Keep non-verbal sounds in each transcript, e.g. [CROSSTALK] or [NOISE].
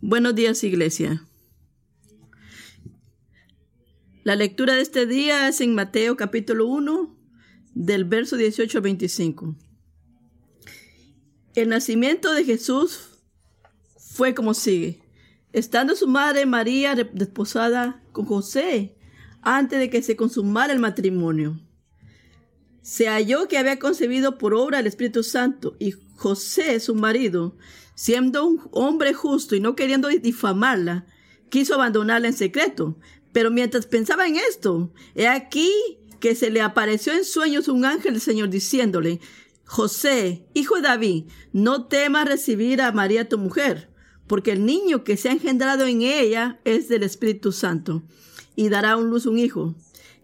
Buenos días, iglesia. La lectura de este día es en Mateo capítulo 1, del verso 18 al 25. El nacimiento de Jesús fue como sigue. Estando su madre María desposada con José, antes de que se consumara el matrimonio, se halló que había concebido por obra el Espíritu Santo y José, su marido, siendo un hombre justo y no queriendo difamarla, quiso abandonarla en secreto. Pero mientras pensaba en esto, he aquí que se le apareció en sueños un ángel del Señor diciéndole, José, hijo de David, no temas recibir a María tu mujer, porque el niño que se ha engendrado en ella es del Espíritu Santo, y dará a luz un hijo,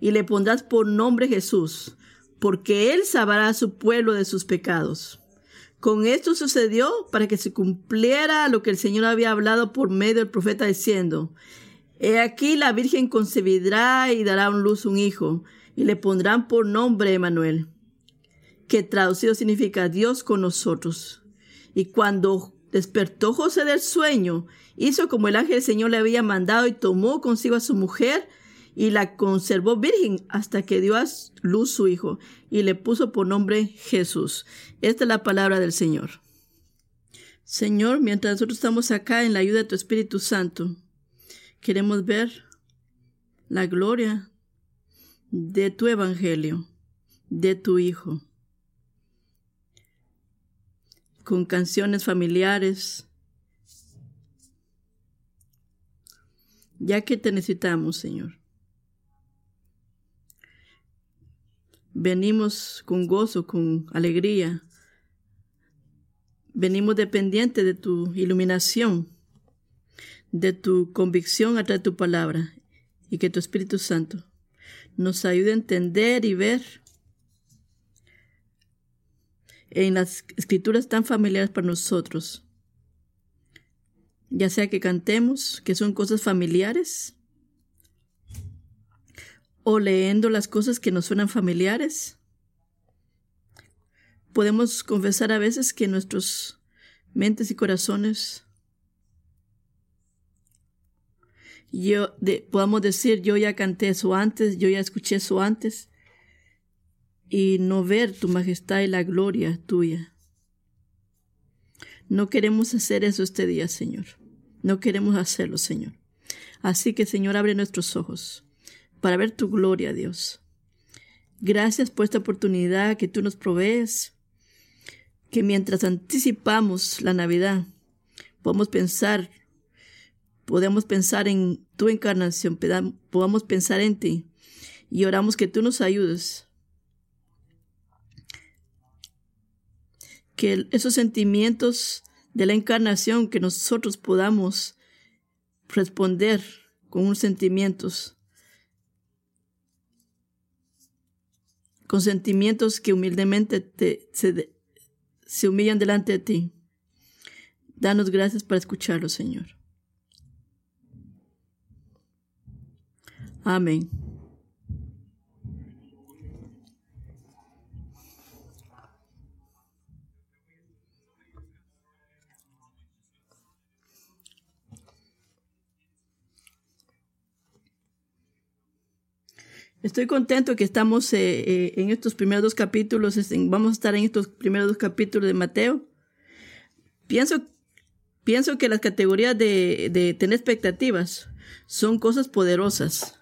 y le pondrás por nombre Jesús, porque él salvará a su pueblo de sus pecados. Con esto sucedió para que se cumpliera lo que el Señor había hablado por medio del profeta diciendo, He aquí la Virgen concebirá y dará a luz un hijo, y le pondrán por nombre Emanuel, que traducido significa Dios con nosotros. Y cuando despertó José del sueño, hizo como el ángel del Señor le había mandado y tomó consigo a su mujer y la conservó virgen hasta que dio a luz su hijo y le puso por nombre Jesús. Esta es la palabra del Señor. Señor, mientras nosotros estamos acá en la ayuda de tu Espíritu Santo, queremos ver la gloria de tu Evangelio, de tu Hijo, con canciones familiares, ya que te necesitamos, Señor. Venimos con gozo, con alegría. Venimos dependientes de tu iluminación, de tu convicción a través de tu palabra y que tu Espíritu Santo nos ayude a entender y ver en las escrituras tan familiares para nosotros, ya sea que cantemos, que son cosas familiares, o leyendo las cosas que nos suenan familiares. Podemos confesar a veces que nuestros mentes y corazones yo podamos decir yo ya canté eso antes, yo ya escuché eso antes y no ver tu majestad y la gloria tuya. No queremos hacer eso este día, Señor. No queremos hacerlo, Señor. Así que, Señor, abre nuestros ojos para ver tu gloria, Dios. Gracias por esta oportunidad que tú nos provees, que mientras anticipamos la Navidad, podemos pensar, podemos pensar en tu encarnación, podamos pensar en ti y oramos que tú nos ayudes. Que esos sentimientos de la encarnación, que nosotros podamos responder con unos sentimientos con sentimientos que humildemente te, se, se humillan delante de ti. Danos gracias para escucharlo, Señor. Amén. Estoy contento que estamos eh, eh, en estos primeros dos capítulos, vamos a estar en estos primeros dos capítulos de Mateo. Pienso, pienso que las categorías de, de tener expectativas son cosas poderosas.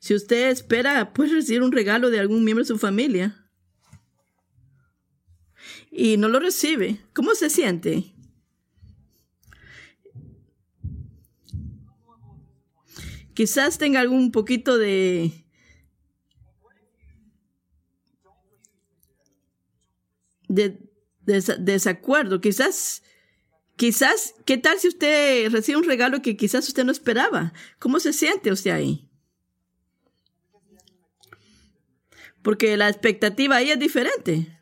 Si usted espera, puede recibir un regalo de algún miembro de su familia y no lo recibe, ¿cómo se siente? Quizás tenga algún poquito de... De, desacuerdo. Quizás, quizás, ¿qué tal si usted recibe un regalo que quizás usted no esperaba? ¿Cómo se siente usted ahí? Porque la expectativa ahí es diferente.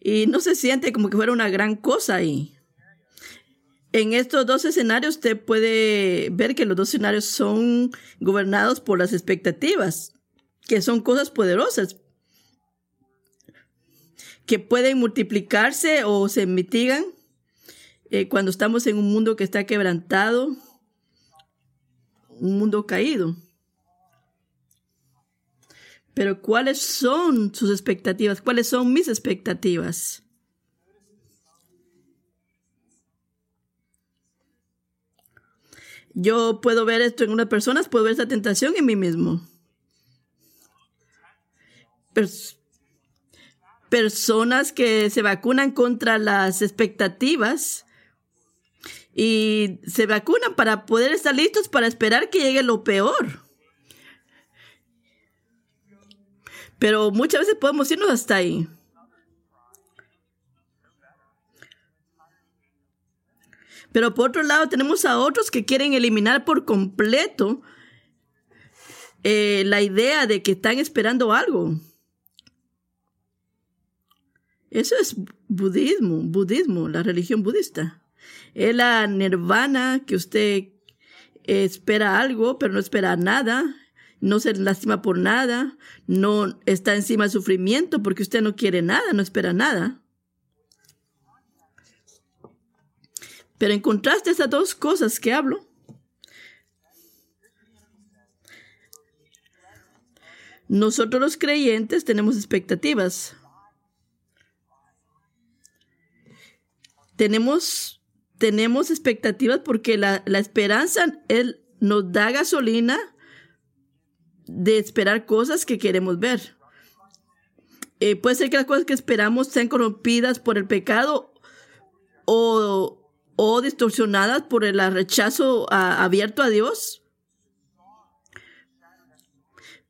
Y no se siente como que fuera una gran cosa ahí. En estos dos escenarios usted puede ver que los dos escenarios son gobernados por las expectativas, que son cosas poderosas. que pueden multiplicarse o se mitigan eh, cuando estamos en un mundo que está quebrantado, un mundo caído. Pero ¿cuáles son sus expectativas? ¿Cuáles son mis expectativas? Yo puedo ver esto en unas personas, puedo ver esta tentación en mí mismo. personas que se vacunan contra las expectativas y se vacunan para poder estar listos para esperar que llegue lo peor. Pero muchas veces podemos irnos hasta ahí. Pero por otro lado tenemos a otros que quieren eliminar por completo eh, la idea de que están esperando algo. Eso es budismo, budismo, la religión budista. Es la nirvana que usted espera algo, pero no espera nada, no se lastima por nada, no está encima del sufrimiento porque usted no quiere nada, no espera nada. Pero en contraste a estas dos cosas que hablo, nosotros los creyentes tenemos expectativas. Tenemos, tenemos expectativas porque la, esperanza él nos da gasolina de esperar cosas que queremos ver. Eh, puede ser que las cosas que esperamos sean corrompidas por el pecado o, o distorsionadas por el rechazo abierto a Dios.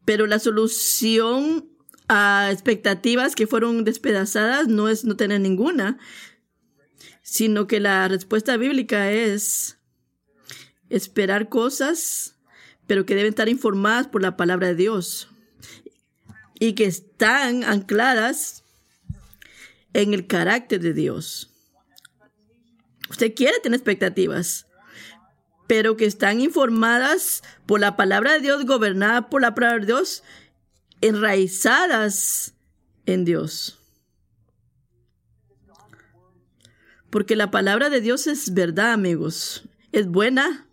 Pero la solución a expectativas que fueron despedazadas no es no tener ninguna, sino que la respuesta bíblica es esperar cosas, pero que deben estar informadas por la palabra de Dios y que están ancladas en el carácter de Dios. Usted quiere tener expectativas, pero que están informadas por la palabra de Dios, gobernadas por la palabra de Dios, enraizadas en Dios. Porque la palabra de Dios es verdad, amigos. Es buena.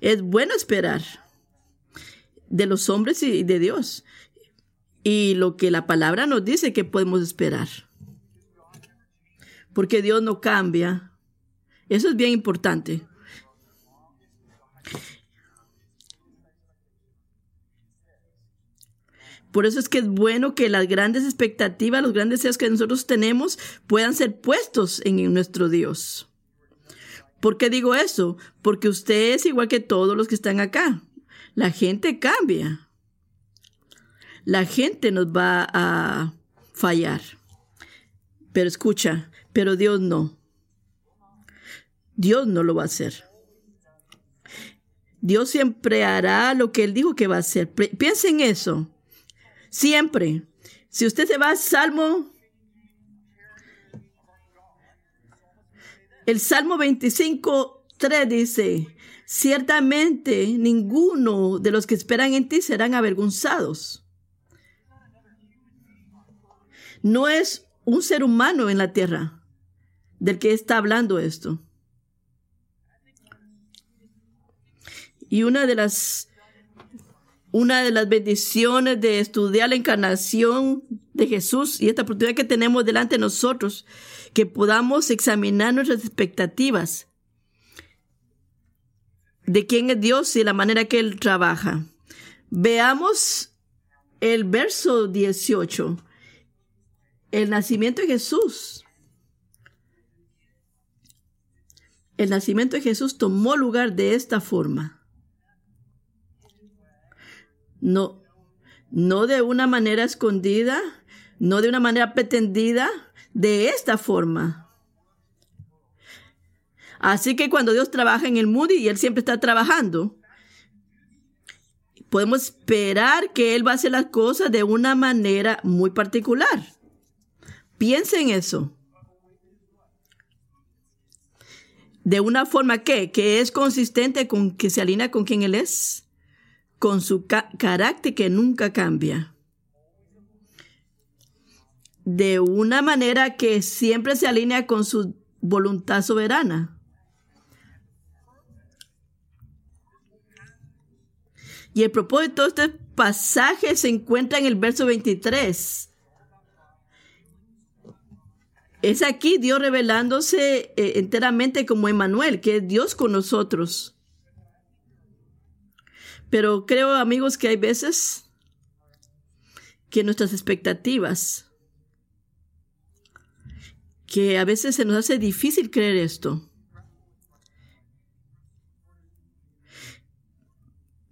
Es bueno esperar de los hombres y de Dios. Y lo que la palabra nos dice que podemos esperar. Porque Dios no cambia. Eso es bien importante. Por eso es que es bueno que las grandes expectativas, los grandes deseos que nosotros tenemos puedan ser puestos en nuestro Dios. ¿Por qué digo eso? Porque usted es igual que todos los que están acá. La gente cambia. La gente nos va a fallar. Pero escucha, pero Dios no. Dios no lo va a hacer. Dios siempre hará lo que Él dijo que va a hacer. Piensa en eso. Siempre. Si usted se va al Salmo, el Salmo 25, 3 dice, ciertamente ninguno de los que esperan en ti serán avergonzados. No es un ser humano en la tierra del que está hablando esto. Y una de las una de las bendiciones de estudiar la encarnación de Jesús y esta oportunidad que tenemos delante de nosotros, que podamos examinar nuestras expectativas de quién es Dios y la manera que Él trabaja. Veamos el verso 18, el nacimiento de Jesús. El nacimiento de Jesús tomó lugar de esta forma. No, no de una manera escondida, no de una manera pretendida, de esta forma. Así que cuando Dios trabaja en el mundo y Él siempre está trabajando, podemos esperar que Él va a hacer las cosas de una manera muy particular. Piensa en eso. De una forma que, que es consistente con que se alinea con quien Él es con su carácter que nunca cambia. de una manera que siempre se alinea con su voluntad soberana. Y el propósito de este pasaje se encuentra en el verso 23. Es aquí Dios revelándose eh, enteramente como Emanuel, que es Dios con nosotros. Pero creo, amigos, que hay veces que nuestras expectativas, que a veces se nos hace difícil creer esto.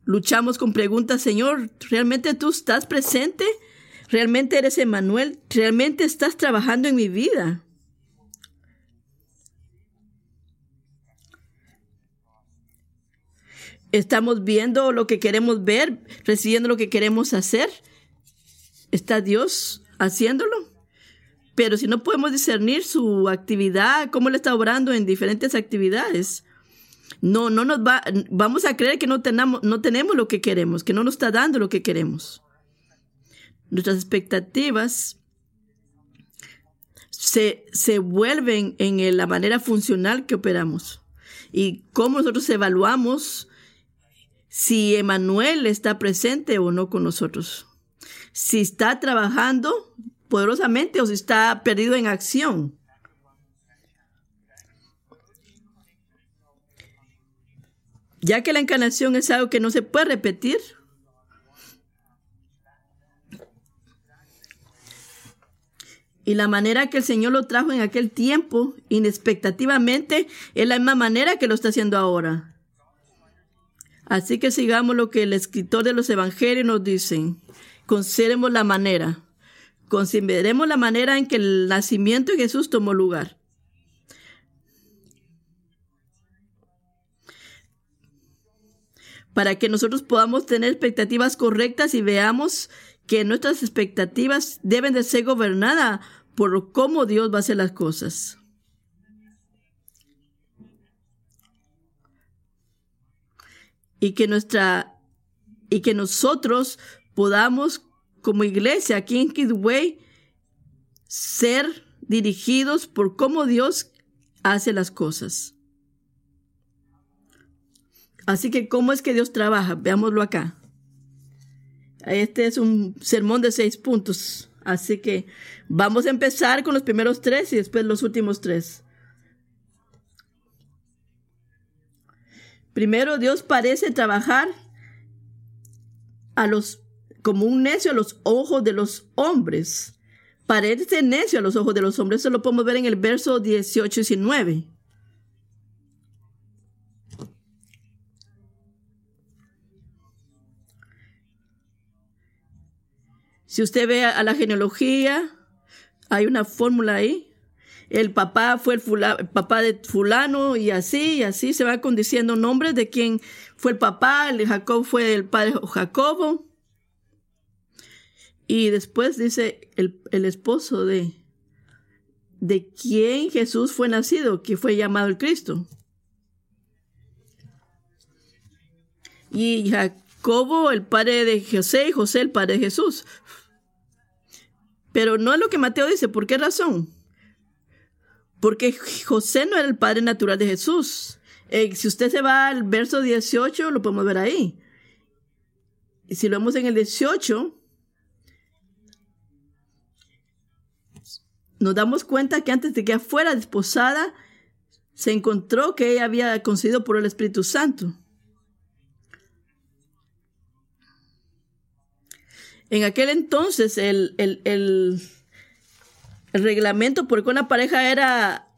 Luchamos con preguntas, Señor, ¿realmente tú estás presente? ¿Realmente eres Emanuel? ¿Realmente estás trabajando en mi vida? ¿Estamos viendo lo que queremos ver? ¿Recibiendo lo que queremos hacer? ¿Está Dios haciéndolo? Pero si no podemos discernir su actividad, cómo le está obrando en diferentes actividades, no, no nos va, vamos a creer que no tenemos, no tenemos lo que queremos, que no nos está dando lo que queremos. Nuestras expectativas se, se vuelven en la manera funcional que operamos y cómo nosotros evaluamos si Emanuel está presente o no con nosotros. Si está trabajando poderosamente o si está perdido en acción. ya que la encarnación es algo que no se puede repetir. Y la manera que el Señor lo trajo en aquel tiempo, inexpectativamente, es la misma manera que lo está haciendo ahora. Así que sigamos lo que el escritor de los evangelios nos dice. Consideremos la manera. Consideremos la manera en que el nacimiento de Jesús tomó lugar. para que nosotros podamos tener expectativas correctas y veamos que nuestras expectativas deben de ser gobernadas por cómo Dios va a hacer las cosas. Y que nuestra y que nosotros podamos como iglesia aquí en Kidway ser dirigidos por cómo Dios hace las cosas. Así que, ¿cómo es que Dios trabaja? Veámoslo acá. Este es un sermón de seis puntos. Así que vamos a empezar con los primeros tres y después los últimos tres. Primero, Dios parece trabajar a los, como un necio a los ojos de los hombres. Parece necio a los ojos de los hombres. Eso lo podemos ver en el verso 18 y 19. Si usted ve a la genealogía, hay una fórmula ahí. El papá fue el, papá de fulano y así, y así se va condiciendo nombres de quién fue el papá, el Jacob fue el padre Jacobo. Y después dice el, el esposo de, de quién Jesús fue nacido, que fue llamado el Cristo. Y Jacobo, el padre de José, y José, el padre de Jesús. Pero no es lo que Mateo dice. ¿Por qué razón? Porque José no era el padre natural de Jesús. Eh, si usted se va al verso 18, lo podemos ver ahí. Y si lo vemos en el 18, nos damos cuenta que antes de que fuera desposada, se encontró que ella había concedido por el Espíritu Santo. En aquel entonces el, reglamento por el una pareja era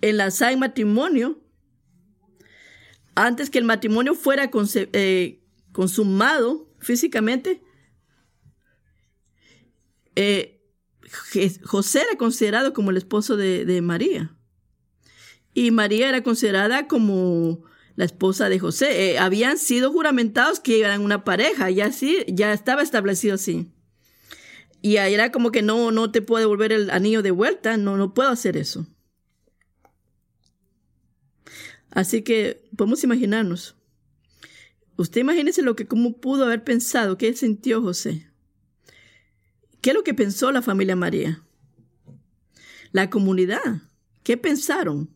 enlazada en matrimonio, antes que el matrimonio fuera eh, consumado físicamente, eh, José era considerado como el esposo de María. Y María era considerada como la esposa de José. Eh, habían sido juramentados que eran una pareja, ya sí, ya estaba establecido así. Y era como que no, no te puedo devolver el anillo de vuelta, no, no puedo hacer eso. Así que podemos imaginarnos. Usted imagínese lo que cómo pudo haber pensado, qué sintió José. ¿Qué es lo que pensó la familia María? La comunidad. ¿Qué pensaron?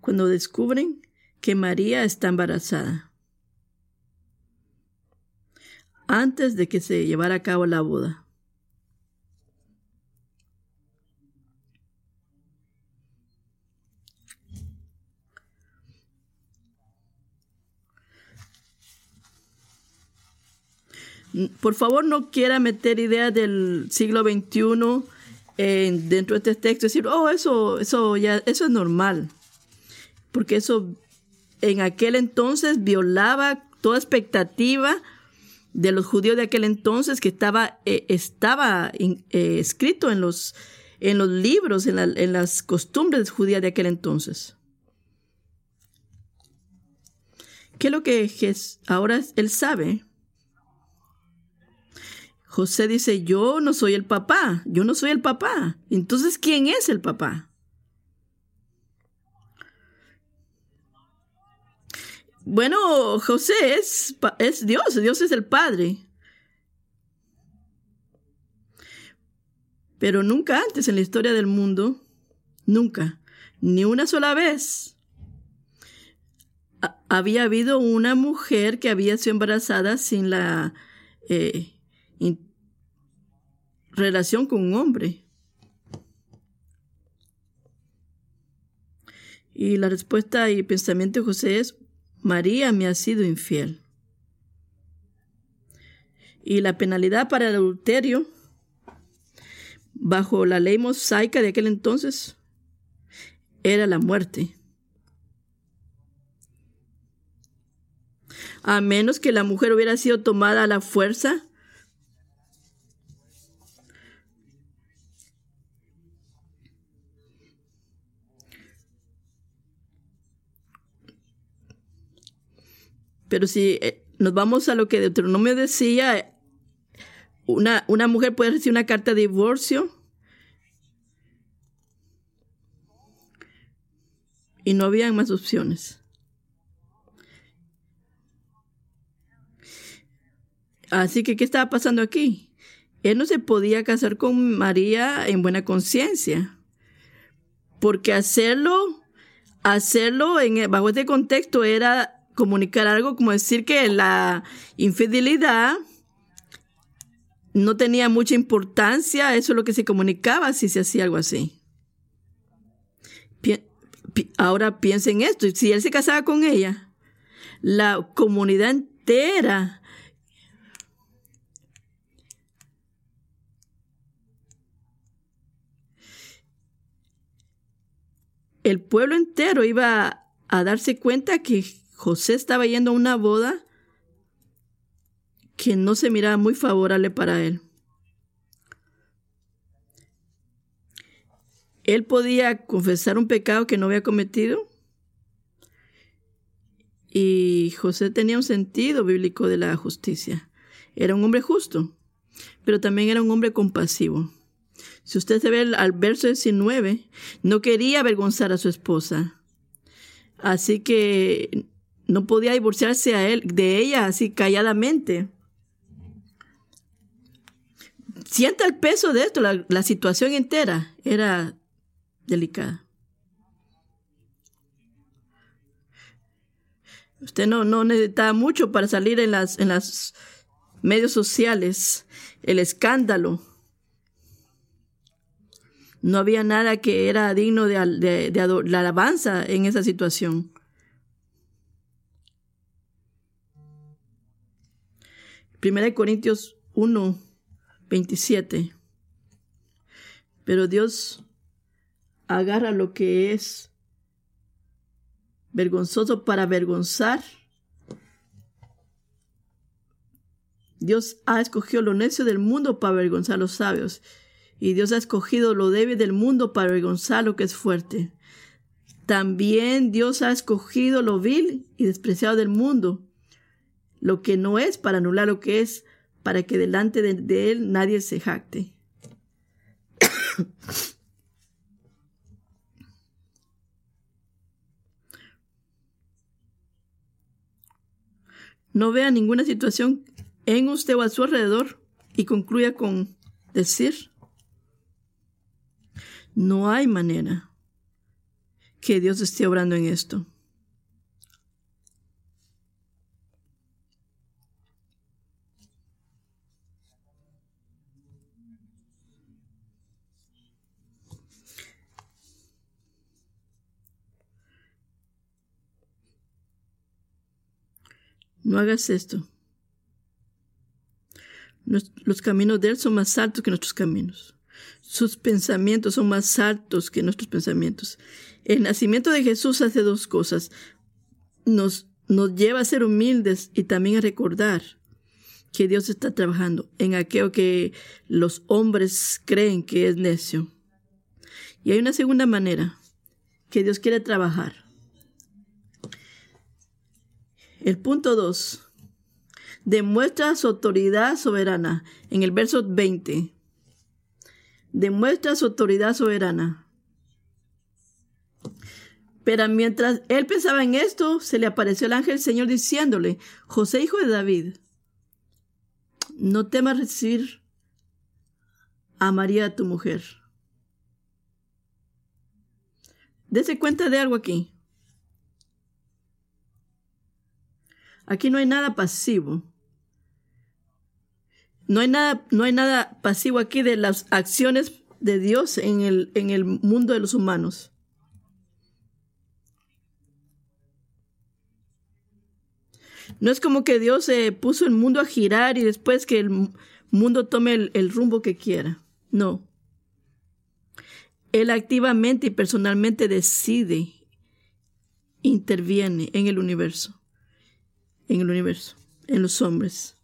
Cuando descubren que María está embarazada. Antes de que se llevara a cabo la boda. por favor no quiera meter ideas del siglo XXI dentro de este texto, decir, oh, eso, eso ya, eso es normal. Porque eso en aquel entonces violaba toda expectativa de los judíos de aquel entonces que estaba, eh, estaba eh, escrito en los, en los libros, en, en las costumbres judías de aquel entonces. ¿Qué es lo que ahora él sabe? José dice, yo no soy el papá, yo no soy el papá. Entonces, ¿quién es el papá? Bueno, José es, es Dios, Dios es el Padre. Pero nunca antes en la historia del mundo, nunca, ni una sola vez, había habido una mujer que había sido embarazada sin la eh, relación con un hombre. Y la respuesta y pensamiento de José es, María me ha sido infiel. Y la penalidad para el adulterio, bajo la ley mosaica de aquel entonces, era la muerte. A menos que la mujer hubiera sido tomada a la fuerza Pero si eh, nos vamos a lo que Deuteronomio decía, una, una mujer puede recibir una carta de divorcio y no había más opciones. Así que, ¿qué estaba pasando aquí? Él no se podía casar con María en buena conciencia, porque hacerlo, hacerlo en, bajo este contexto era comunicar algo como decir que la infidelidad no tenía mucha importancia, eso es lo que se comunicaba si se hacía algo así. Ahora piensen esto, si él se casaba con ella, la comunidad entera el pueblo entero iba a darse cuenta que José estaba yendo a una boda que no se miraba muy favorable para él. Él podía confesar un pecado que no había cometido. Y José tenía un sentido bíblico de la justicia. Era un hombre justo, pero también era un hombre compasivo. Si usted se ve al verso 19, no quería avergonzar a su esposa. Así que no podía divorciarse a él, de ella así calladamente. Sienta el peso de esto, la, situación entera era delicada. Usted no, no necesitaba mucho para salir en las, en las medios sociales, el escándalo. No había nada que era digno de, de, de la alabanza en esa situación. Primera de Corintios 1, 27. Pero Dios agarra lo que es vergonzoso para avergonzar. Dios ha escogido lo necio del mundo para avergonzar a los sabios. Y Dios ha escogido lo débil del mundo para avergonzar lo que es fuerte. También Dios ha escogido lo vil y despreciado del mundo lo que no es para anular lo que es, para que delante de, él nadie se jacte. [COUGHS] no vea ninguna situación en usted o a su alrededor y concluya con decir, no hay manera que Dios esté obrando en esto. No hagas esto. Los caminos de Él son más altos que nuestros caminos. Sus pensamientos son más altos que nuestros pensamientos. El nacimiento de Jesús hace dos cosas. Nos, nos lleva a ser humildes y también a recordar que Dios está trabajando en aquello que los hombres creen que es necio. Y hay una segunda manera que Dios quiere trabajar. El punto 2 demuestra su autoridad soberana en el verso 20. Demuestra su autoridad soberana. Pero mientras él pensaba en esto, se le apareció el ángel Señor diciéndole, José, hijo de David, no temas recibir a María tu mujer. Dese cuenta de algo aquí. Aquí no hay nada pasivo. No hay nada, no hay nada pasivo aquí de las acciones de Dios en el, en el mundo de los humanos. No es como que Dios se puso el mundo a girar y después que el mundo tome el, el rumbo que quiera. No. Él activamente y personalmente decide, interviene en el universo en el universo, en los hombres.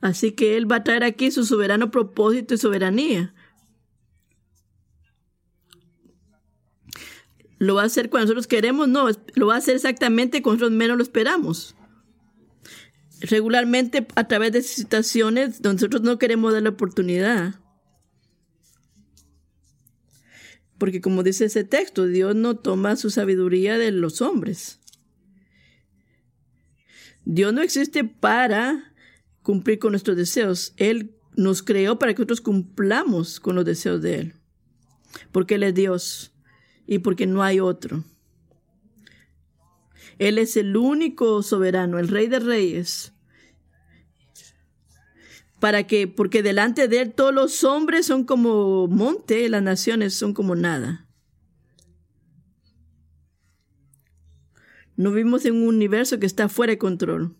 Así que Él va a traer aquí su soberano propósito y soberanía. ¿Lo va a hacer cuando nosotros queremos? No, lo va a hacer exactamente cuando nosotros menos lo esperamos. Regularmente a través de situaciones donde nosotros no queremos dar la oportunidad. Porque como dice ese texto, Dios no toma su sabiduría de los hombres. Dios no existe para cumplir con nuestros deseos. Él nos creó para que nosotros cumplamos con los deseos de Él. Porque Él es Dios y porque no hay otro. Él es el único soberano, el Rey de Reyes. Para que, porque delante de Él todos los hombres son como monte, las naciones son como nada. No vivimos en un universo que está fuera de control.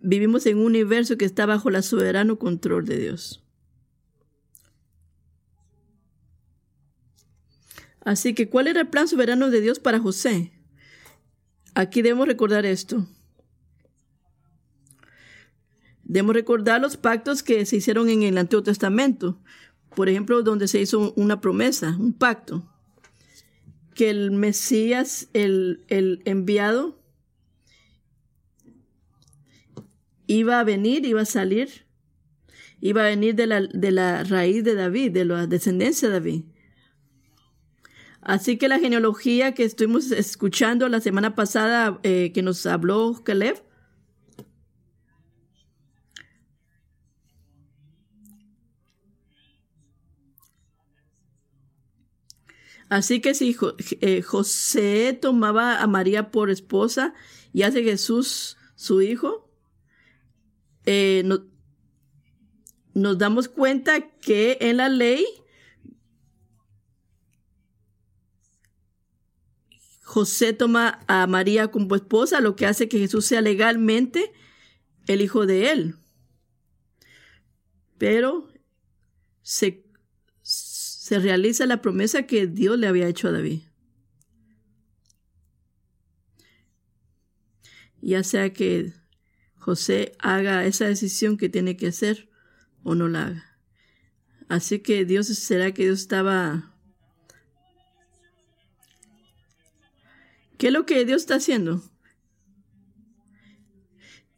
Vivimos en un universo que está bajo el soberano control de Dios. Así que, ¿cuál era el plan soberano de Dios para José? Aquí debemos recordar esto. Debemos recordar los pactos que se hicieron en el Antiguo Testamento. Por ejemplo, donde se hizo una promesa, un pacto que el Mesías, el, enviado, iba a venir, iba a salir, iba a venir de la, de la raíz de David, de la descendencia de David. Así que la genealogía que estuvimos escuchando la semana pasada eh, que nos habló Caleb, Así que si eh, José tomaba a María por esposa y hace Jesús su hijo, eh, nos damos cuenta que en la ley José toma a María como esposa, lo que hace que Jesús sea legalmente el hijo de él. Pero se se realiza la promesa que Dios le había hecho a David. Ya sea que José haga esa decisión que tiene que hacer o no la haga. Así que Dios, ¿será que Dios estaba... ¿Qué es lo que Dios está haciendo?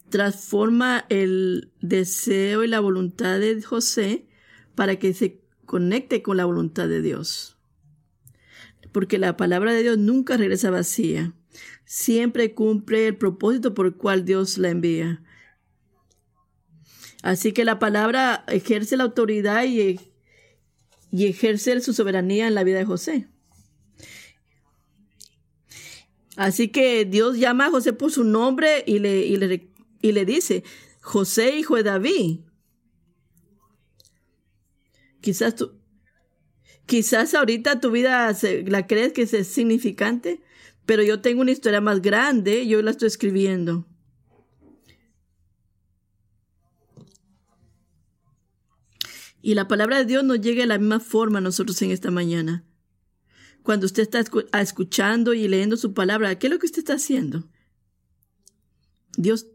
Transforma el deseo y la voluntad de José para que se conecte con la voluntad de Dios. Porque la palabra de Dios nunca regresa vacía. siempre cumple el propósito por el cual Dios la envía. Así que la palabra ejerce la autoridad y, y ejerce su soberanía en la vida de José. Así que Dios llama a José por su nombre y le, y le, y le dice, José, hijo de David. Quizás tú, quizás ahorita tu vida la crees que es significante, pero yo tengo una historia más grande, yo la estoy escribiendo. Y la palabra de Dios nos llega de la misma forma a nosotros en esta mañana. Cuando usted está escuchando y leyendo su palabra, ¿qué es lo que usted está haciendo? Dios,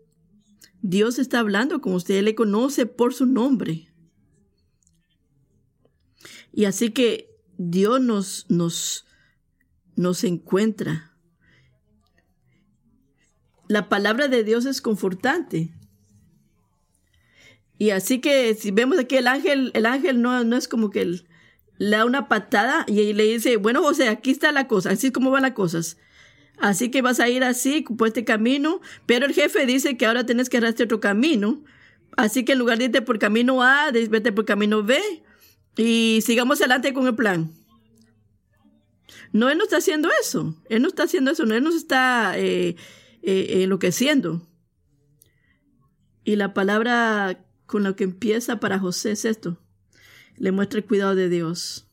Dios está hablando con usted, Él le conoce por su nombre. Y así que Dios nos, nos, nos encuentra. La palabra de Dios es confortante. Y así que si vemos aquí el ángel, el ángel no, no es como que le da una patada y le dice, bueno José, aquí está la cosa, así es como van las cosas. Así que vas a ir así, por este camino, pero el jefe dice que ahora tienes que arrastrar otro camino. Así que en lugar de irte por camino A, vete por camino B y sigamos adelante con el plan. No, él no está haciendo eso. Él no está haciendo eso. No, él nos está eh, eh, enloqueciendo. Y la palabra con lo que empieza para José es esto. Le muestra el cuidado de Dios.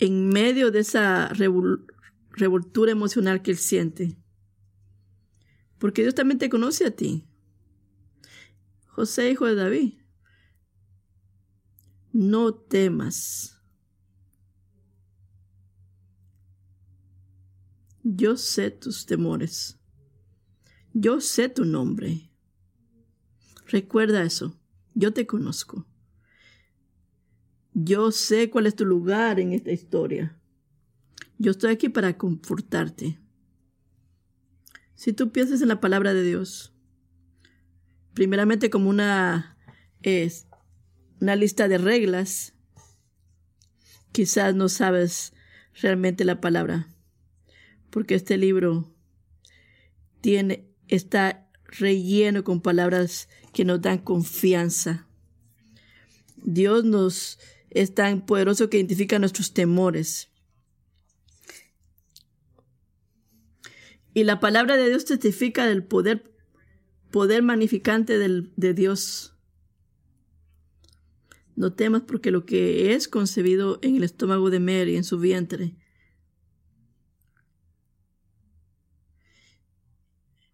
En medio de esa revoltura emocional que él siente. Porque Dios también te conoce a ti. José, hijo de David. No temas. Yo sé tus temores. Yo sé tu nombre. Recuerda eso. Yo te conozco. Yo sé cuál es tu lugar en esta historia. Yo estoy aquí para confortarte. Si tú piensas en la palabra de Dios, primeramente como una, es, una lista de reglas, quizás no sabes realmente la palabra, porque este libro tiene está relleno con palabras que nos dan confianza. Dios nos es tan poderoso que identifica nuestros temores. Y la palabra de Dios testifica del poder, poder magnificante de Dios. No temas porque lo que es concebido en el estómago de Mary, en su vientre,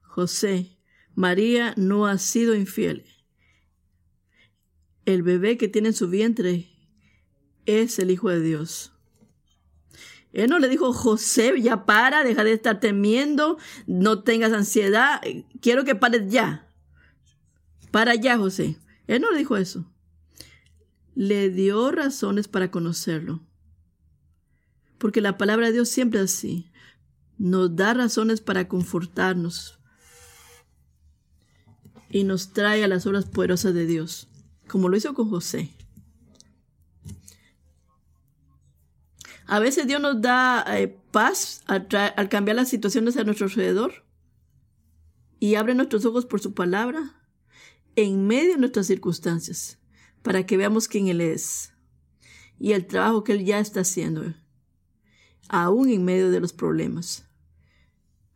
José, María no ha sido infiel. El bebé que tiene en su vientre es el Hijo de Dios. Él no le dijo, José, ya para, deja de estar temiendo, no tengas ansiedad, quiero que pares ya. Para ya, José. Él no le dijo eso. Le dio razones para conocerlo. Porque la palabra de Dios siempre es así. Nos da razones para confortarnos, y nos trae a las obras poderosas de Dios, como lo hizo con José. A veces Dios nos da eh, paz al, al cambiar las situaciones a nuestro alrededor y abre nuestros ojos por su palabra en medio de nuestras circunstancias para que veamos quién Él es y el trabajo que Él ya está haciendo, aún en medio de los problemas.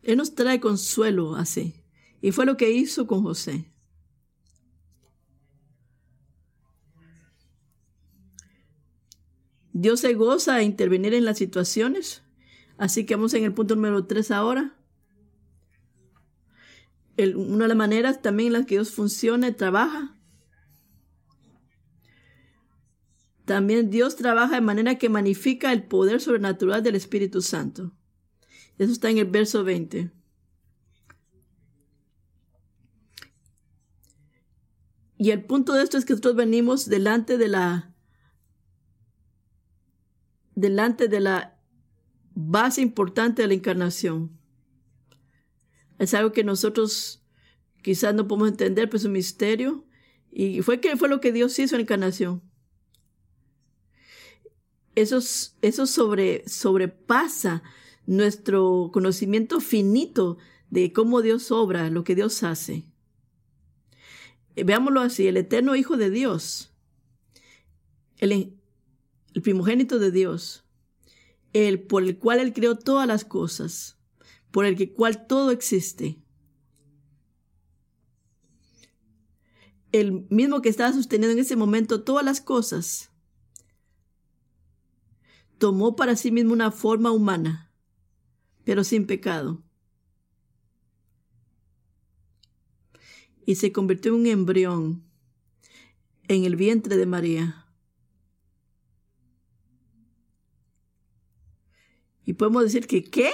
Él nos trae consuelo así. Y fue lo que hizo con José. Dios se goza a intervenir en las situaciones. Así que vamos en el punto número 3 ahora. una de las maneras también en las que Dios funciona trabaja. También Dios trabaja de manera que magnifica el poder sobrenatural del Espíritu Santo. Eso está en el verso 20. Y el punto de esto es que nosotros venimos delante de la delante de la base importante de la encarnación. Es algo que nosotros quizás no podemos entender, pero es un misterio. Y fue que fue lo que Dios hizo en la encarnación. eso, sobre, sobrepasa nuestro conocimiento finito de cómo Dios obra, lo que Dios hace. Veámoslo así, el eterno Hijo de Dios, el primogénito de Dios, el por el cual Él creó todas las cosas, por el cual todo existe. El mismo que estaba sosteniendo en ese momento todas las cosas, tomó para sí mismo una forma humana, pero sin pecado. Y se convirtió en un embrión en el vientre de María. Y podemos decir que, ¿qué?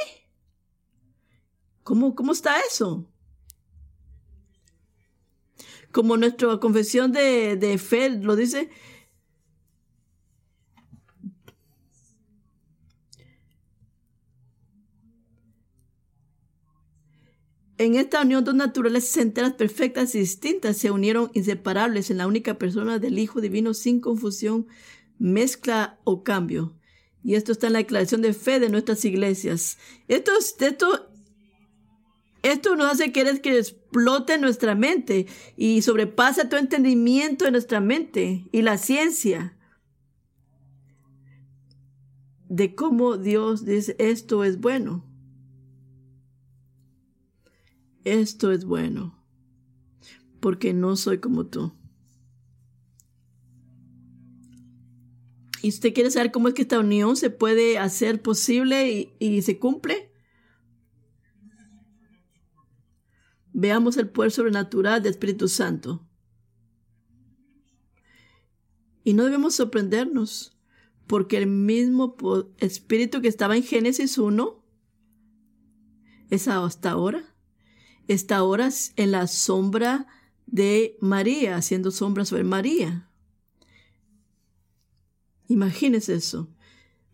¿Cómo, cómo está eso? Como nuestra confesión de, de fe lo dice, En esta unión dos naturalezas enteras perfectas y distintas se unieron inseparables en la única persona del Hijo Divino sin confusión, mezcla o cambio. Y esto está en la declaración de fe de nuestras iglesias. Esto, esto, esto nos hace querer que explote nuestra mente y sobrepasa todo entendimiento de nuestra mente y la ciencia de cómo Dios dice esto es bueno esto es bueno, porque no soy como tú. ¿Y usted quiere saber cómo es que esta unión se puede hacer posible y, se cumple? Veamos el poder sobrenatural del Espíritu Santo. Y no debemos sorprendernos, porque el mismo Espíritu que estaba en Génesis 1 es hasta ahora está ahora en la sombra de María, haciendo sombra sobre María. Imagínese eso.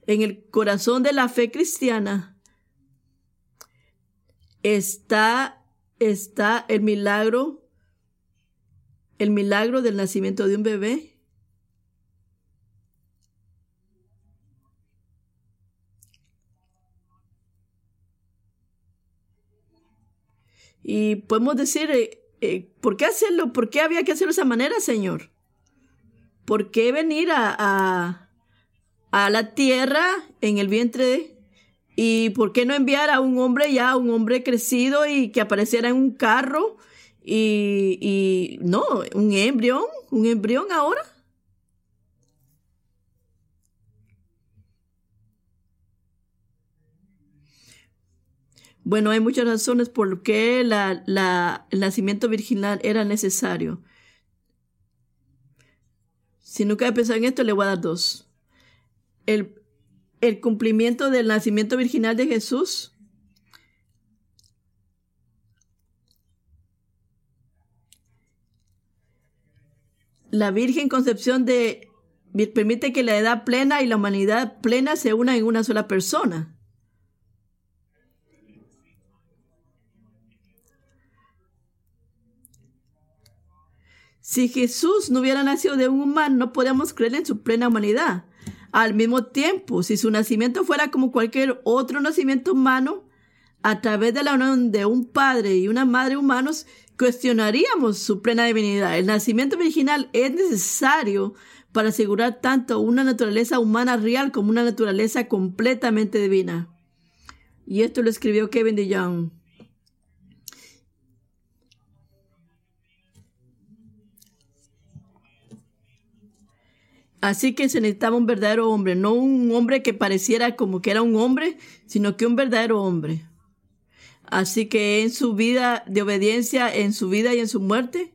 En el corazón de la fe cristiana está, está el milagro, el milagro del nacimiento de un bebé Y podemos decir, eh, eh, ¿por qué hacerlo? ¿Por qué había que hacerlo de esa manera, Señor? ¿Por qué venir a, la tierra en el vientre? ¿Y por qué no enviar a un hombre ya, un hombre crecido y que apareciera en un carro? Y, y no, un embrión, un embrión ahora. Bueno, hay muchas razones por qué la, el nacimiento virginal era necesario. Si nunca he pensado en esto, le voy a dar dos. El, el cumplimiento del nacimiento virginal de Jesús. La Virgen Concepción de permite que la edad plena y la humanidad plena se unan en una sola persona. Si Jesús no hubiera nacido de un humano, no podemos creer en su plena humanidad. Al mismo tiempo, si su nacimiento fuera como cualquier otro nacimiento humano, a través de la unión de un padre y una madre humanos, cuestionaríamos su plena divinidad. El nacimiento original es necesario para asegurar tanto una naturaleza humana real como una naturaleza completamente divina. Y esto lo escribió Kevin DeYoung. Así que se necesitaba un verdadero hombre, no un hombre que pareciera como que era un hombre, sino que un verdadero hombre. Así que en su vida de obediencia, en su vida y en su muerte,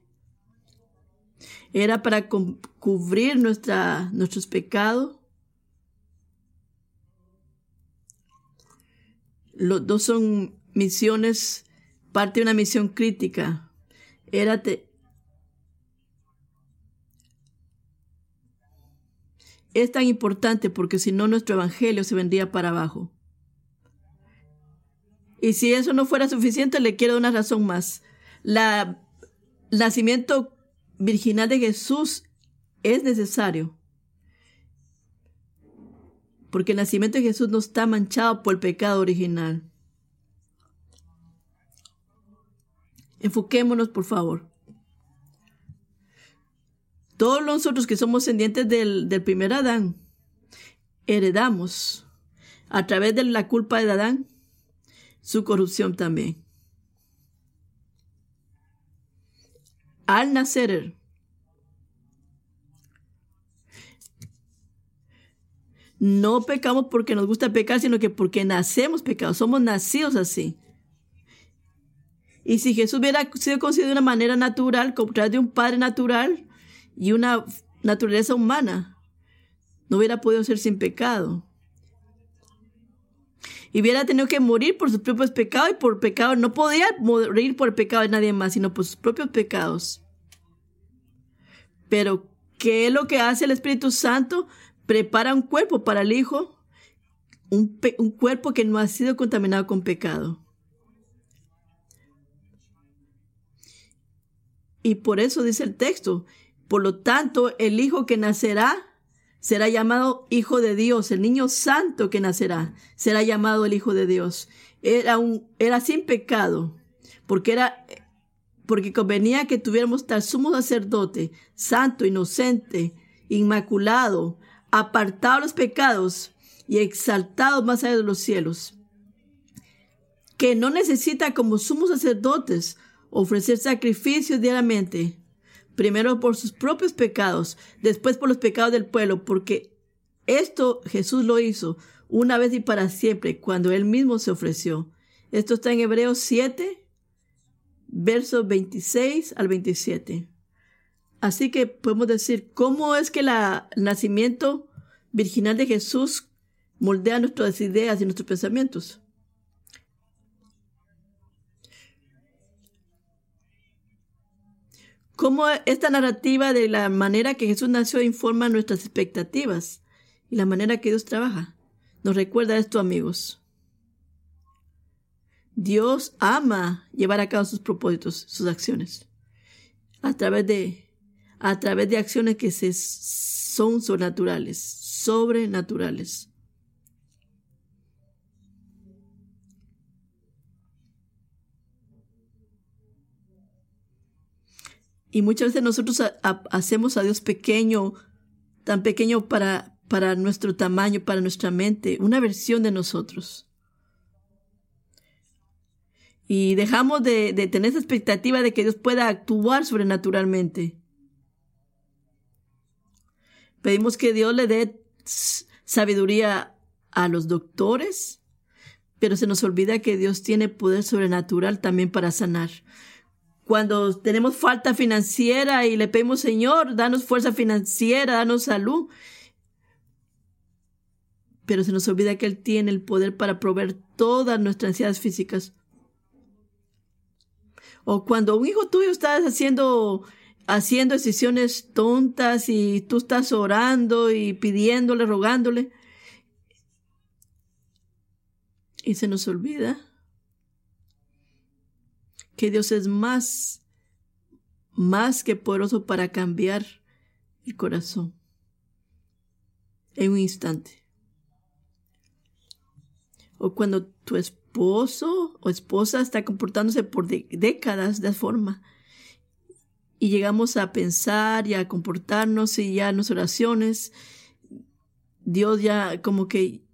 era para cubrir nuestra, nuestros pecados. Los dos son misiones, parte de una misión crítica. Es tan importante porque si no nuestro evangelio se vendría para abajo. Y si eso no fuera suficiente, le quiero una razón más. La, el nacimiento virginal de Jesús es necesario. porque el nacimiento de Jesús no está manchado por el pecado original. Enfoquémonos, por favor. Todos nosotros que somos descendientes del, primer Adán, heredamos a través de la culpa de Adán su corrupción también. Al nacer, no pecamos porque nos gusta pecar, sino que porque nacemos pecados, somos nacidos así. Y si Jesús hubiera sido concebido de una manera natural, como través de un padre natural y una naturaleza humana, no hubiera podido ser sin pecado. Y hubiera tenido que morir por sus propios pecados y por pecado. No podía morir por el pecado de nadie más, sino por sus propios pecados. Pero, ¿qué es lo que hace el Espíritu Santo? Prepara un cuerpo para el Hijo, un, un cuerpo que no ha sido contaminado con pecado. Y por eso dice el texto, por lo tanto, el hijo que nacerá será llamado hijo de Dios, el niño santo que nacerá será llamado el hijo de Dios. Era un era sin pecado, porque era porque convenía que tuviéramos tal sumo sacerdote, santo, inocente, inmaculado, apartado de los pecados y exaltado más allá de los cielos, que no necesita como sumos sacerdotes ofrecer sacrificios diariamente, primero por sus propios pecados, después por los pecados del pueblo, porque esto Jesús lo hizo una vez y para siempre, cuando él mismo se ofreció. Esto está en Hebreos 7, versos 26 al 27. Así que podemos decir, ¿cómo es que el nacimiento virginal de Jesús moldea nuestras ideas y nuestros pensamientos? Cómo esta narrativa de la manera que Jesús nació informa nuestras expectativas y la manera que Dios trabaja. Nos recuerda esto, amigos. Dios ama llevar a cabo sus propósitos, sus acciones, a través de, a través de acciones que se, son sobrenaturales, sobrenaturales. Y muchas veces nosotros hacemos a Dios pequeño, tan pequeño para, para nuestro tamaño, para nuestra mente, una versión de nosotros. Y dejamos de, de tener esa expectativa de que Dios pueda actuar sobrenaturalmente. Pedimos que Dios le dé sabiduría a los doctores, pero se nos olvida que Dios tiene poder sobrenatural también para sanar cuando tenemos falta financiera y le pedimos, Señor, danos fuerza financiera, danos salud. Pero se nos olvida que Él tiene el poder para proveer todas nuestras ansiedades físicas. O cuando un hijo tuyo está haciendo, haciendo decisiones tontas y tú estás orando y pidiéndole, rogándole. Y se nos olvida que Dios es más, más que poderoso para cambiar el corazón en un instante. O cuando tu esposo o esposa está comportándose por décadas de forma y llegamos a pensar y a comportarnos y ya en nuestras oraciones, Dios ya como que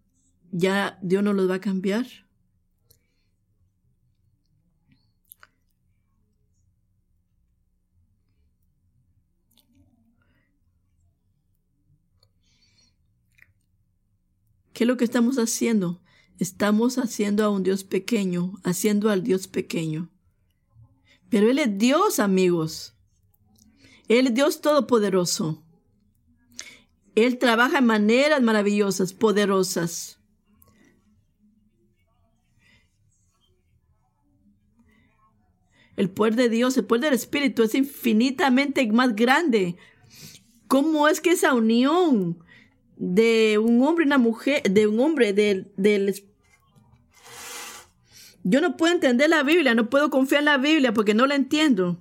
ya Dios no los va a cambiar. ¿Qué es lo que estamos haciendo? Estamos haciendo a un Dios pequeño, haciendo al Dios pequeño. Pero Él es Dios, amigos. Él es Dios todopoderoso. Él trabaja en maneras maravillosas, poderosas. El poder de Dios, el poder del Espíritu es infinitamente más grande. ¿Cómo es que esa unión de un hombre una mujer, de un hombre, del, del... Yo no puedo entender la Biblia, no puedo confiar en la Biblia porque no la entiendo.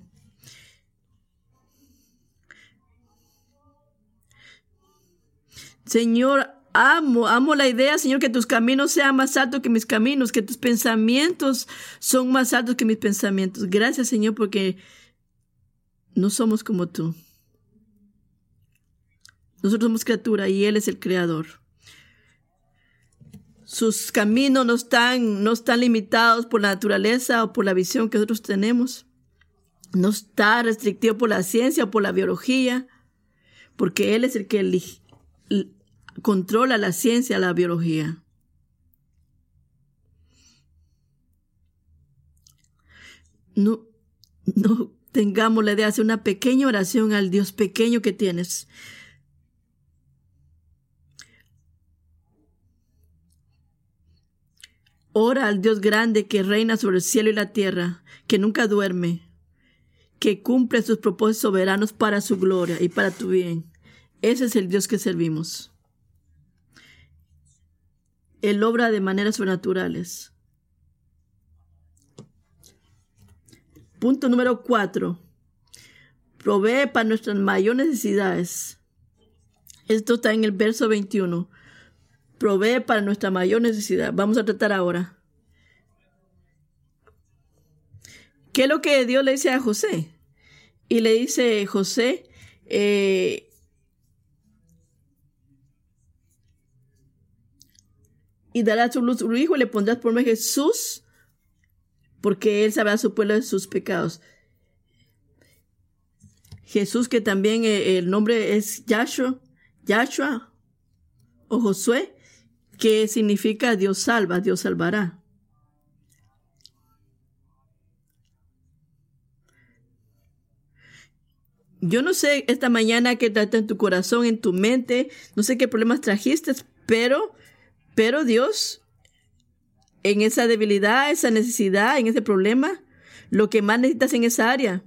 Señor, amo, amo la idea, Señor, que tus caminos sean más altos que mis caminos, que tus pensamientos son más altos que mis pensamientos. Gracias, Señor, porque no somos como tú. Nosotros somos criatura y Él es el creador. Sus caminos no están, no están limitados por la naturaleza o por la visión que nosotros tenemos. No está restrictivo por la ciencia o por la biología, porque Él es el que controla la ciencia, la biología. No, no tengamos la idea de hacer una pequeña oración al Dios pequeño que tienes. Ora al Dios grande que reina sobre el cielo y la tierra, que nunca duerme, que cumple sus propósitos soberanos para su gloria y para tu bien. Ese es el Dios que servimos. Él obra de maneras sobrenaturales. Punto número cuatro. Provee para nuestras mayores necesidades. Esto está en el verso 21. Provee para nuestra mayor necesidad. Vamos a tratar ahora. ¿Qué es lo que Dios le dice a José? Y le dice, José, eh, y dará a su luz un hijo y le pondrás por nombre Jesús, porque él sabrá a su pueblo de sus pecados. Jesús, que también eh, el nombre es Yahshua, Yahshua o Josué, que significa Dios salva, Dios salvará. Yo no sé esta mañana qué trata en tu corazón, en tu mente, no sé qué problemas trajiste, pero pero Dios, en esa debilidad, esa necesidad, en ese problema, lo que más necesitas en esa área,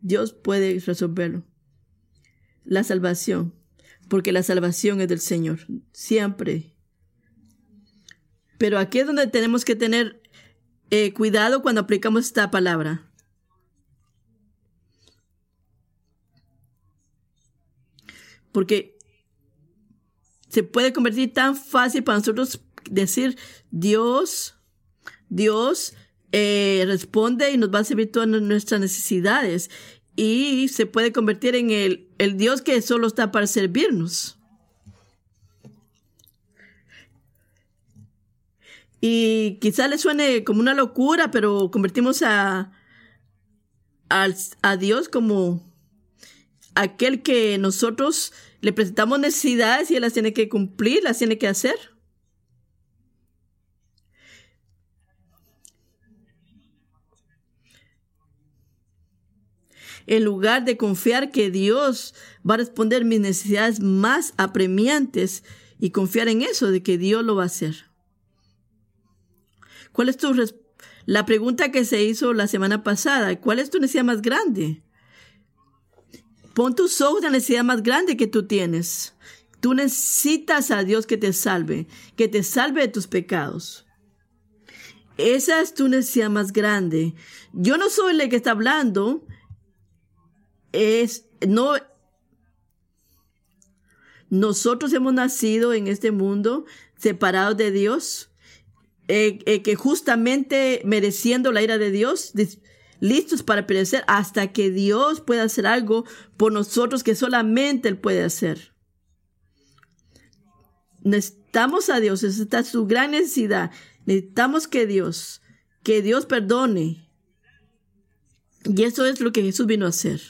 Dios puede resolverlo. La salvación, porque la salvación es del Señor, siempre. Pero aquí es donde tenemos que tener eh, cuidado cuando aplicamos esta palabra. Porque se puede convertir tan fácil para nosotros decir Dios, Dios eh, responde y nos va a servir todas nuestras necesidades. Y se puede convertir en el, el Dios que solo está para servirnos. Y quizá le suene como una locura, pero convertimos a, a, a Dios como aquel que nosotros le presentamos necesidades y él las tiene que cumplir, las tiene que hacer. En lugar de confiar que Dios va a responder mis necesidades más apremiantes y confiar en eso, de que Dios lo va a hacer. ¿Cuál es tu la pregunta que se hizo la semana pasada? ¿Cuál es tu necesidad más grande? Pon tus ojos en la necesidad más grande que tú tienes. Tú necesitas a Dios que te salve, que te salve de tus pecados. Esa es tu necesidad más grande. Yo no soy el que está hablando. Es, no, nosotros hemos nacido en este mundo separados de Dios, eh, eh, que justamente mereciendo la ira de Dios, listos para perecer hasta que Dios pueda hacer algo por nosotros que solamente Él puede hacer. Necesitamos a Dios, esa es su gran necesidad. Necesitamos que Dios, que Dios perdone. Y eso es lo que Jesús vino a hacer.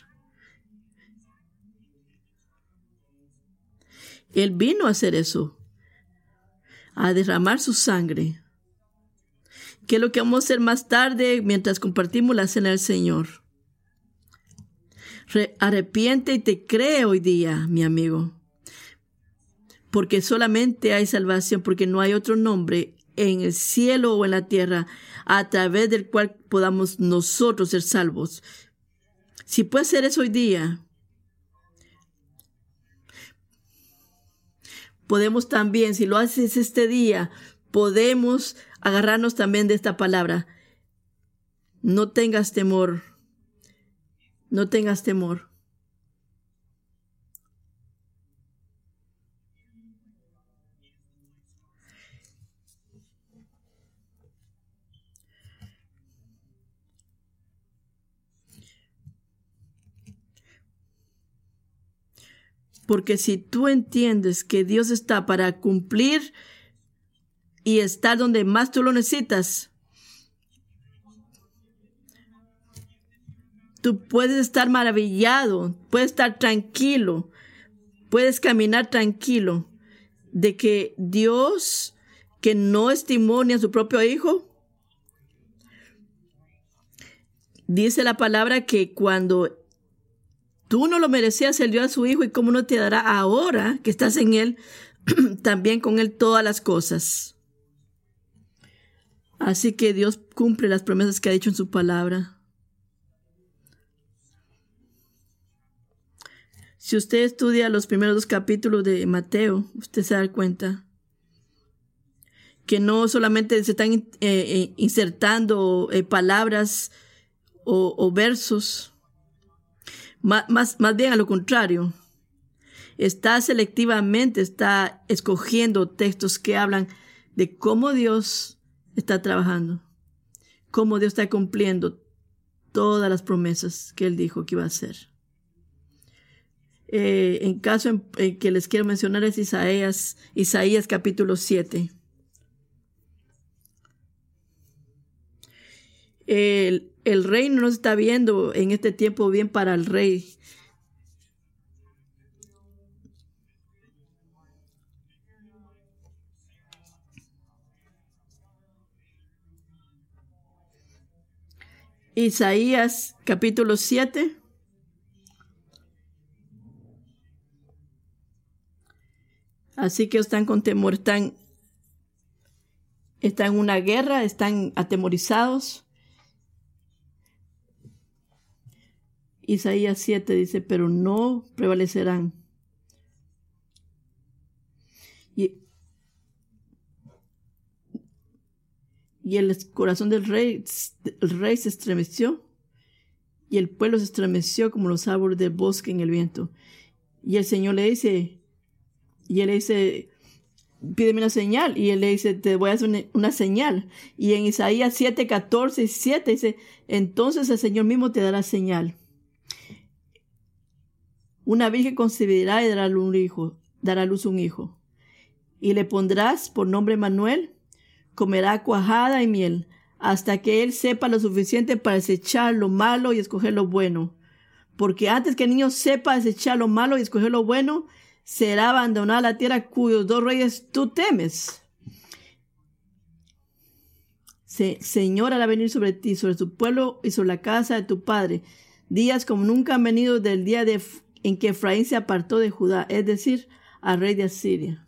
Él vino a hacer eso, a derramar su sangre que es lo que vamos a hacer más tarde mientras compartimos la cena del Señor. arrepiente y te cree hoy día, mi amigo. Porque solamente hay salvación, porque no hay otro nombre en el cielo o en la tierra a través del cual podamos nosotros ser salvos. Si puedes hacer eso hoy día, podemos también, si lo haces este día, podemos agarrarnos también de esta palabra. No tengas temor. No tengas temor. Porque si tú entiendes que Dios está para cumplir y estar donde más tú lo necesitas, tú puedes estar maravillado, puedes estar tranquilo, puedes caminar tranquilo de que Dios, que no estimó ni a su propio hijo, dice la palabra que cuando tú no lo merecías, Él dio a su hijo y cómo no te dará ahora que estás en Él, [CLEARS THROAT] también con Él todas las cosas. Así que Dios cumple las promesas que ha dicho en su palabra. Si usted estudia los primeros dos capítulos de Mateo, usted se da cuenta que no solamente se están eh, eh, insertando eh, palabras o, versos, más, más bien a lo contrario, está selectivamente, está escogiendo textos que hablan de cómo Dios está trabajando, cómo Dios está cumpliendo todas las promesas que Él dijo que iba a hacer. Eh, en caso en, que les quiero mencionar es Isaías, Isaías capítulo 7. El, el rey no nos está viendo en este tiempo bien para el rey. Isaías capítulo 7. Así que están con temor, están, están en una guerra, están atemorizados. Isaías 7 dice, pero no prevalecerán. Y, y el corazón del rey, el rey se estremeció y el pueblo se estremeció como los árboles del bosque en el viento. Y el Señor le dice, y él le dice, pídeme una señal. Y él le dice, te voy a hacer una, señal. Y en Isaías 7, 14 y 7 dice, entonces el Señor mismo te dará señal. Una virgen concebirá y dará luz un hijo, dará luz un hijo. Y le pondrás por nombre Manuel, comerá cuajada y miel, hasta que él sepa lo suficiente para desechar lo malo y escoger lo bueno. Porque antes que el niño sepa desechar lo malo y escoger lo bueno, será abandonada la tierra cuyos dos reyes tú temes. Señor, hará venir sobre ti, sobre tu pueblo y sobre la casa de tu padre, días como nunca han venido del día de, en que Efraín se apartó de Judá, es decir, al rey de Asiria.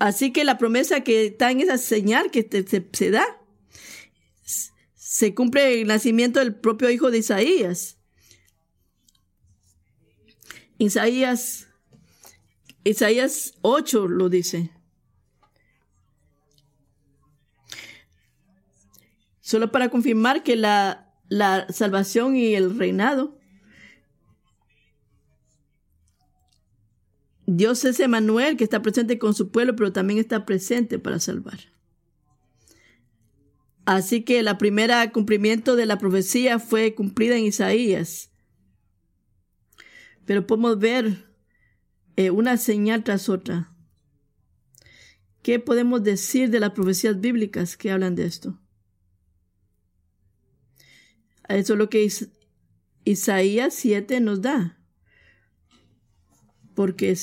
Así que la promesa que está en esa señal que se, se da, se cumple el nacimiento del propio hijo de Isaías. Isaías, Isaías 8 lo dice. Solo para confirmar que la, la salvación y el reinado Dios es Emanuel que está presente con su pueblo, pero también está presente para salvar. Así que la primera cumplimiento de la profecía fue cumplida en Isaías. Pero podemos ver eh, una señal tras otra. ¿Qué podemos decir de las profecías bíblicas que hablan de esto? Eso es lo que Isaías 7 nos da. Porque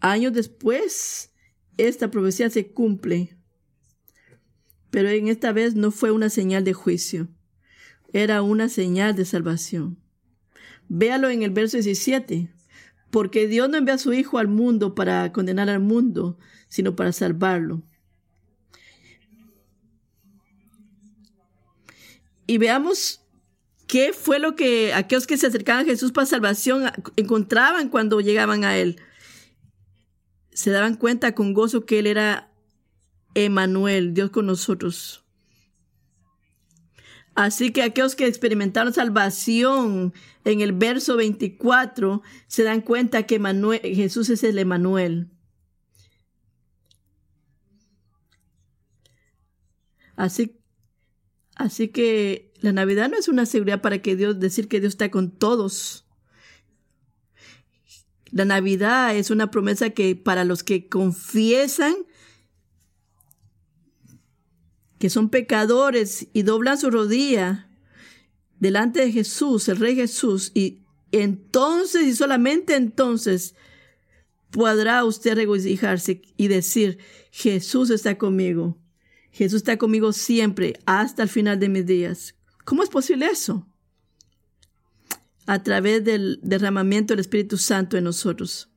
años después esta profecía se cumple. Pero en esta vez no fue una señal de juicio, era una señal de salvación. Véalo en el verso 17. Porque Dios no envía a su Hijo al mundo para condenar al mundo, sino para salvarlo. Y veamos qué fue lo que aquellos que se acercaban a Jesús para salvación encontraban cuando llegaban a Él. Se daban cuenta con gozo que Él era Emanuel, Dios con nosotros. Así que aquellos que experimentaron salvación en el verso 24 se dan cuenta que Jesús es el Emanuel. Así, así que la Navidad no es una seguridad para que Dios decir que Dios está con todos. La Navidad es una promesa que para los que confiesan que son pecadores y doblan su rodilla delante de Jesús, el Rey Jesús, y entonces y solamente entonces podrá usted regocijarse y decir, Jesús está conmigo. Jesús está conmigo siempre, hasta el final de mis días. ¿Cómo es posible eso? A través del derramamiento del Espíritu Santo en nosotros.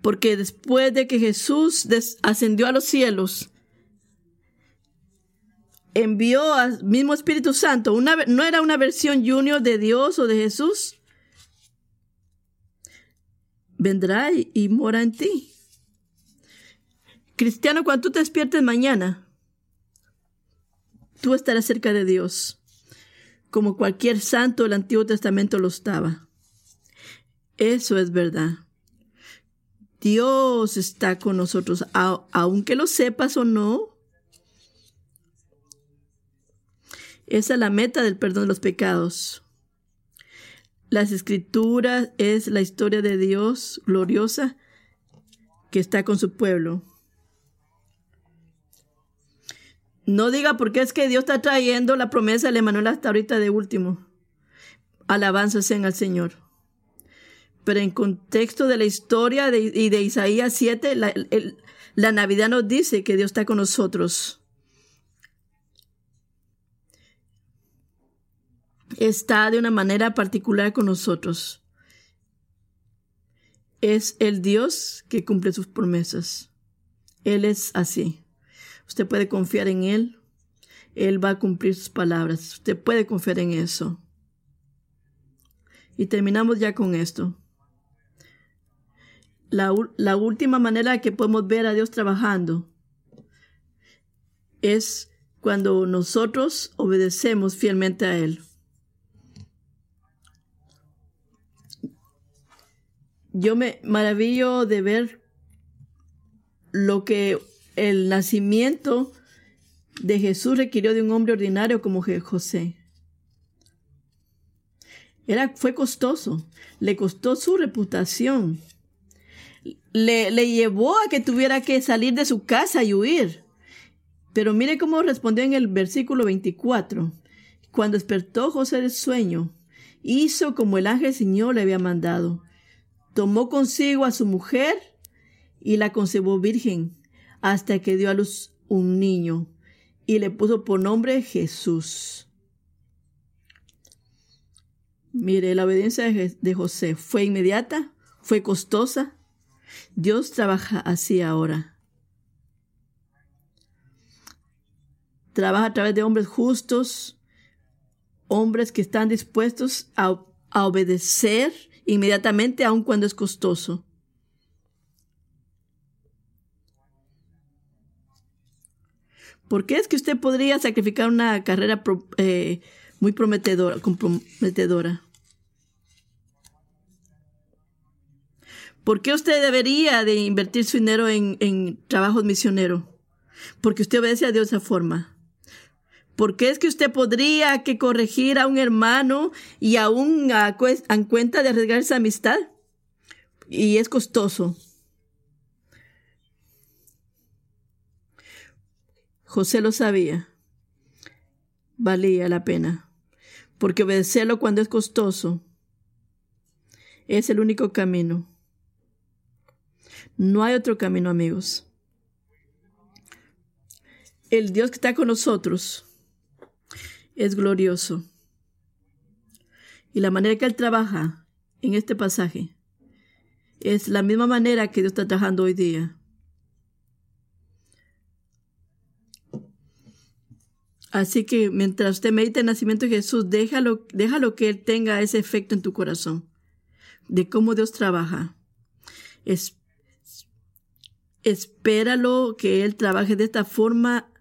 Porque después de que Jesús ascendió a los cielos, envió al mismo Espíritu Santo. Una, no era una versión junior de Dios o de Jesús. Vendrá y, mora en ti. Cristiano, cuando tú te despiertes mañana, tú estarás cerca de Dios, como cualquier santo del Antiguo Testamento lo estaba. Eso es verdad. Dios está con nosotros, aunque lo sepas o no, Esa es la meta del perdón de los pecados. Las escrituras es la historia de Dios gloriosa que está con su pueblo. No diga por qué es que Dios está trayendo la promesa de Emanuel hasta ahorita de último. Alabanzas en al Señor. Pero en contexto de la historia y de Isaías 7, la, la Navidad nos dice que Dios está con nosotros. está de una manera particular con nosotros. Es el Dios que cumple sus promesas. Él es así. Usted puede confiar en Él. Él va a cumplir sus palabras. Usted puede confiar en eso. Y terminamos ya con esto. La, la, última manera que podemos ver a Dios trabajando es cuando nosotros obedecemos fielmente a Él. yo me maravillo de ver lo que el nacimiento de Jesús requirió de un hombre ordinario como José. Era, fue costoso, le costó su reputación, le, le llevó a que tuviera que salir de su casa y huir. Pero mire cómo respondió en el versículo 24. Cuando despertó José del sueño, hizo como el ángel Señor le había mandado tomó consigo a su mujer y la concebó virgen hasta que dio a luz un niño y le puso por nombre Jesús. Mire, la obediencia de José fue inmediata, fue costosa. Dios trabaja así ahora. Trabaja a través de hombres justos, hombres que están dispuestos a, obedecer inmediatamente aun cuando es costoso. ¿Por qué es que usted podría sacrificar una carrera eh, muy prometedora, comprometedora? ¿Por qué usted debería de invertir su dinero en, en trabajos misioneros? Porque usted obedece a Dios de esa forma. ¿Por qué es que usted podría que corregir a un hermano y aún a, a cuenta de arriesgar esa amistad? Y es costoso. José lo sabía. Valía la pena. Porque obedecerlo cuando es costoso es el único camino. No hay otro camino, amigos. El Dios que está con nosotros es glorioso. Y la manera que Él trabaja en este pasaje es la misma manera que Dios está trabajando hoy día. Así que mientras usted medita el nacimiento de Jesús, déjalo, déjalo que Él tenga ese efecto en tu corazón, de cómo Dios trabaja. Es, espéralo que Él trabaje de esta forma,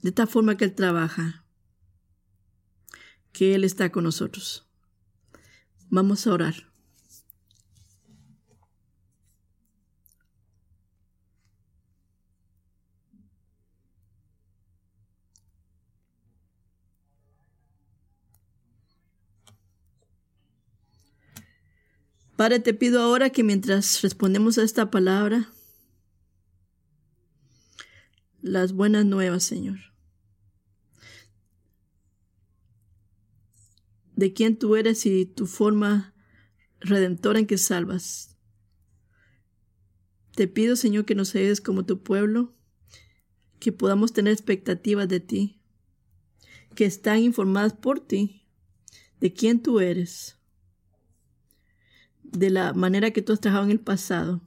de esta forma que Él trabaja que Él está con nosotros. Vamos a orar. Padre, te pido ahora que mientras respondemos a esta palabra, las buenas nuevas, Señor, de quién tú eres y tu forma redentora en que salvas. Te pido, Señor, que nos ayudes como tu pueblo, que podamos tener expectativas de ti, que están informadas por ti de quién tú eres, de la manera que tú has trabajado en el pasado.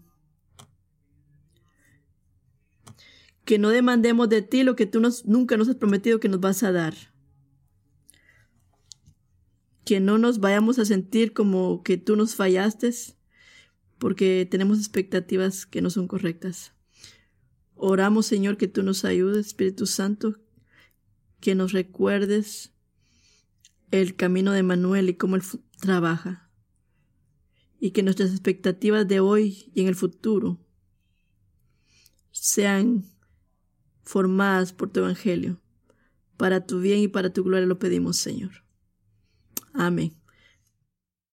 Que no demandemos de ti lo que tú nos, nunca nos has prometido que nos vas a dar. Que no nos vayamos a sentir como que tú nos fallaste porque tenemos expectativas que no son correctas. Oramos, Señor, que tú nos ayudes, Espíritu Santo, que nos recuerdes el camino de Manuel y cómo él trabaja. Y que nuestras expectativas de hoy y en el futuro sean formadas por tu Evangelio. Para tu bien y para tu gloria lo pedimos, Señor. Amén.